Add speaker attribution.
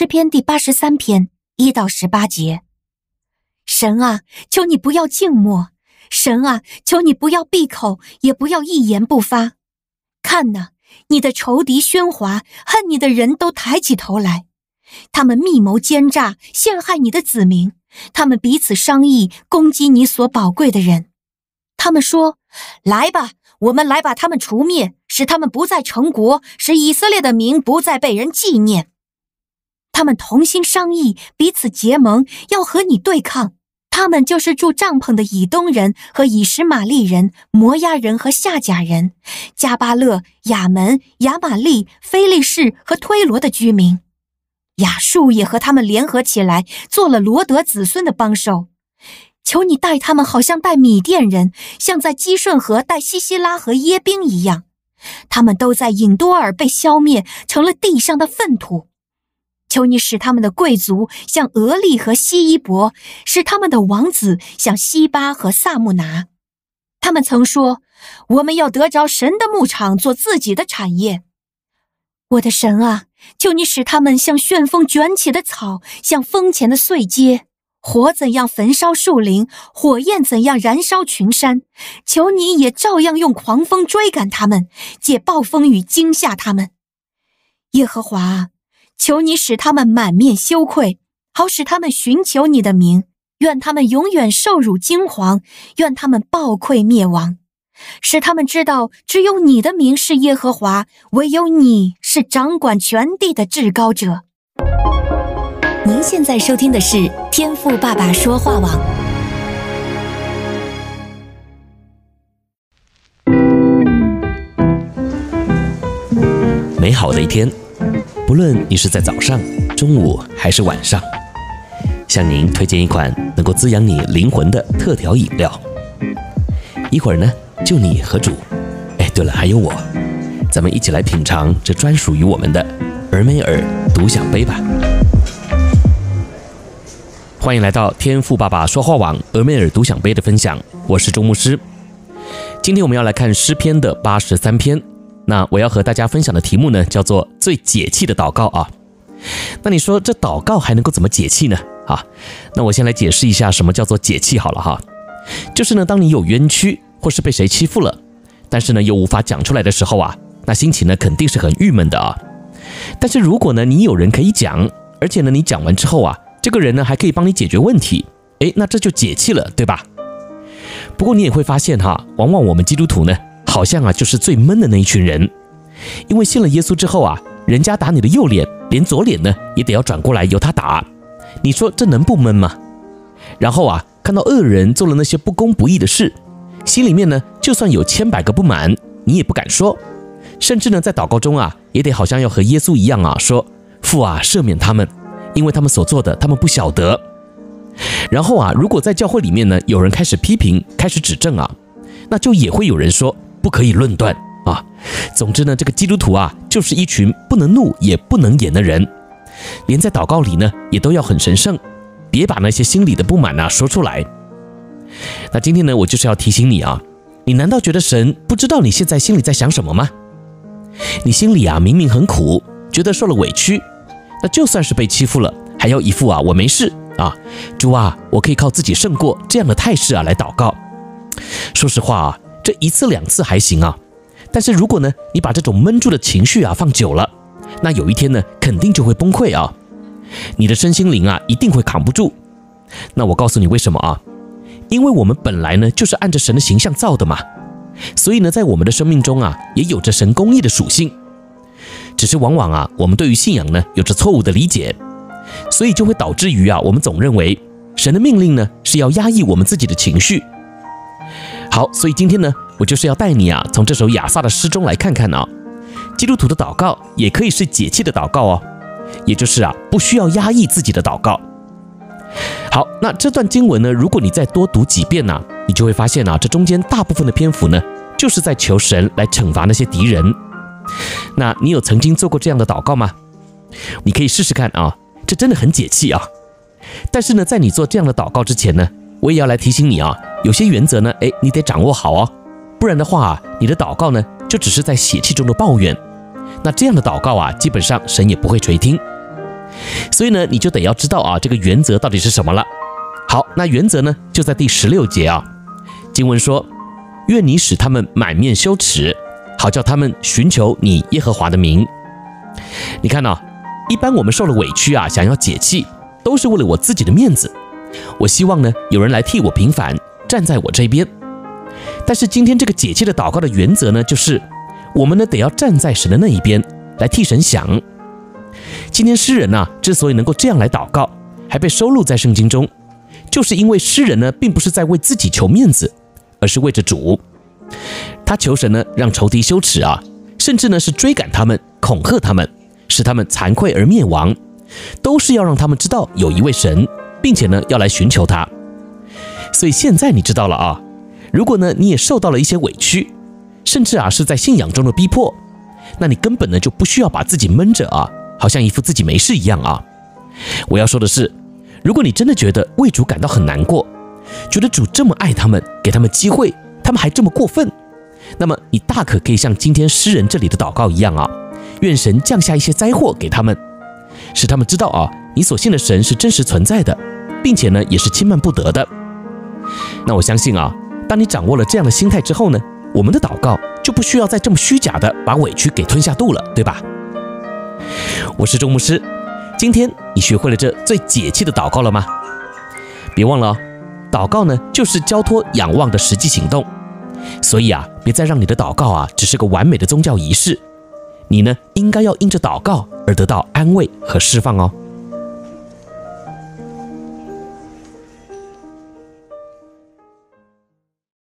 Speaker 1: 诗篇第八十三篇一到十八节。神啊，求你不要静默；神啊，求你不要闭口，也不要一言不发。看哪，你的仇敌喧哗，恨你的人都抬起头来，他们密谋奸诈，陷害你的子民。他们彼此商议，攻击你所宝贵的人。他们说：“来吧，我们来把他们除灭，使他们不再成国，使以色列的名不再被人纪念。”他们同心商议，彼此结盟，要和你对抗。他们就是住帐篷的以东人和以实玛利人、摩押人和夏甲人、加巴勒、亚门、亚玛利、菲利士和推罗的居民。亚述也和他们联合起来，做了罗得子孙的帮手。求你待他们，好像待米甸人，像在基顺河待西西拉和耶宾一样。他们都在隐多尔被消灭，成了地上的粪土。求你使他们的贵族像俄利和希伊伯，使他们的王子像西巴和萨木拿。他们曾说：“我们要得着神的牧场，做自己的产业。”我的神啊，求你使他们像旋风卷起的草，像风前的碎秸。火怎样焚烧树林，火焰怎样燃烧群山。求你也照样用狂风追赶他们，借暴风雨惊吓他们。耶和华。求你使他们满面羞愧，好使他们寻求你的名。愿他们永远受辱惊惶，愿他们暴溃灭亡，使他们知道只有你的名是耶和华，唯有你是掌管全地的至高者。您现在收听的是天赋爸爸说话网。
Speaker 2: 美好的一天。不论你是在早上、中午还是晚上，向您推荐一款能够滋养你灵魂的特调饮料。一会儿呢，就你和主，哎，对了，还有我，咱们一起来品尝这专属于我们的俄梅尔独享杯吧。欢迎来到天赋爸爸说话网俄梅尔独享杯的分享，我是周牧师。今天我们要来看诗篇的八十三篇。那我要和大家分享的题目呢，叫做最解气的祷告啊。那你说这祷告还能够怎么解气呢？啊，那我先来解释一下什么叫做解气好了哈。就是呢，当你有冤屈或是被谁欺负了，但是呢又无法讲出来的时候啊，那心情呢肯定是很郁闷的啊。但是如果呢你有人可以讲，而且呢你讲完之后啊，这个人呢还可以帮你解决问题，诶，那这就解气了，对吧？不过你也会发现哈，往往我们基督徒呢。好像啊，就是最闷的那一群人，因为信了耶稣之后啊，人家打你的右脸，连左脸呢也得要转过来由他打，你说这能不闷吗？然后啊，看到恶人做了那些不公不义的事，心里面呢就算有千百个不满，你也不敢说，甚至呢在祷告中啊，也得好像要和耶稣一样啊，说父啊赦免他们，因为他们所做的他们不晓得。然后啊，如果在教会里面呢有人开始批评，开始指正啊，那就也会有人说。不可以论断啊！总之呢，这个基督徒啊，就是一群不能怒也不能言的人，连在祷告里呢，也都要很神圣，别把那些心里的不满啊说出来。那今天呢，我就是要提醒你啊，你难道觉得神不知道你现在心里在想什么吗？你心里啊明明很苦，觉得受了委屈，那就算是被欺负了，还要一副啊我没事啊，主啊，我可以靠自己胜过这样的态势啊来祷告。说实话啊。这一次两次还行啊，但是如果呢，你把这种闷住的情绪啊放久了，那有一天呢，肯定就会崩溃啊，你的身心灵啊一定会扛不住。那我告诉你为什么啊？因为我们本来呢就是按着神的形象造的嘛，所以呢，在我们的生命中啊，也有着神公义的属性。只是往往啊，我们对于信仰呢有着错误的理解，所以就会导致于啊，我们总认为神的命令呢是要压抑我们自己的情绪。好，所以今天呢，我就是要带你啊，从这首亚萨的诗中来看看啊，基督徒的祷告也可以是解气的祷告哦，也就是啊，不需要压抑自己的祷告。好，那这段经文呢，如果你再多读几遍呢，你就会发现啊，这中间大部分的篇幅呢，就是在求神来惩罚那些敌人。那你有曾经做过这样的祷告吗？你可以试试看啊，这真的很解气啊。但是呢，在你做这样的祷告之前呢，我也要来提醒你啊。有些原则呢，哎，你得掌握好哦，不然的话，你的祷告呢，就只是在血气中的抱怨。那这样的祷告啊，基本上神也不会垂听。所以呢，你就得要知道啊，这个原则到底是什么了。好，那原则呢，就在第十六节啊。经文说：“愿你使他们满面羞耻，好叫他们寻求你耶和华的名。”你看啊，一般我们受了委屈啊，想要解气，都是为了我自己的面子。我希望呢，有人来替我平反，站在我这边。但是今天这个解气的祷告的原则呢，就是我们呢得要站在神的那一边，来替神想。今天诗人呐，之所以能够这样来祷告，还被收录在圣经中。就是因为诗人呢，并不是在为自己求面子，而是为着主。他求神呢，让仇敌羞耻啊，甚至呢是追赶他们、恐吓他们，使他们惭愧而灭亡，都是要让他们知道有一位神，并且呢要来寻求他。所以现在你知道了啊，如果呢你也受到了一些委屈，甚至啊是在信仰中的逼迫，那你根本呢就不需要把自己闷着啊，好像一副自己没事一样啊。我要说的是。如果你真的觉得为主感到很难过，觉得主这么爱他们，给他们机会，他们还这么过分，那么你大可可以像今天诗人这里的祷告一样啊，愿神降下一些灾祸给他们，使他们知道啊，你所信的神是真实存在的，并且呢，也是轻慢不得的。那我相信啊，当你掌握了这样的心态之后呢，我们的祷告就不需要再这么虚假的把委屈给吞下肚了，对吧？我是周牧师。今天你学会了这最解气的祷告了吗？别忘了哦，祷告呢就是交托仰望的实际行动。所以啊，别再让你的祷告啊只是个完美的宗教仪式。你呢应该要因着祷告而得到安慰和释放哦。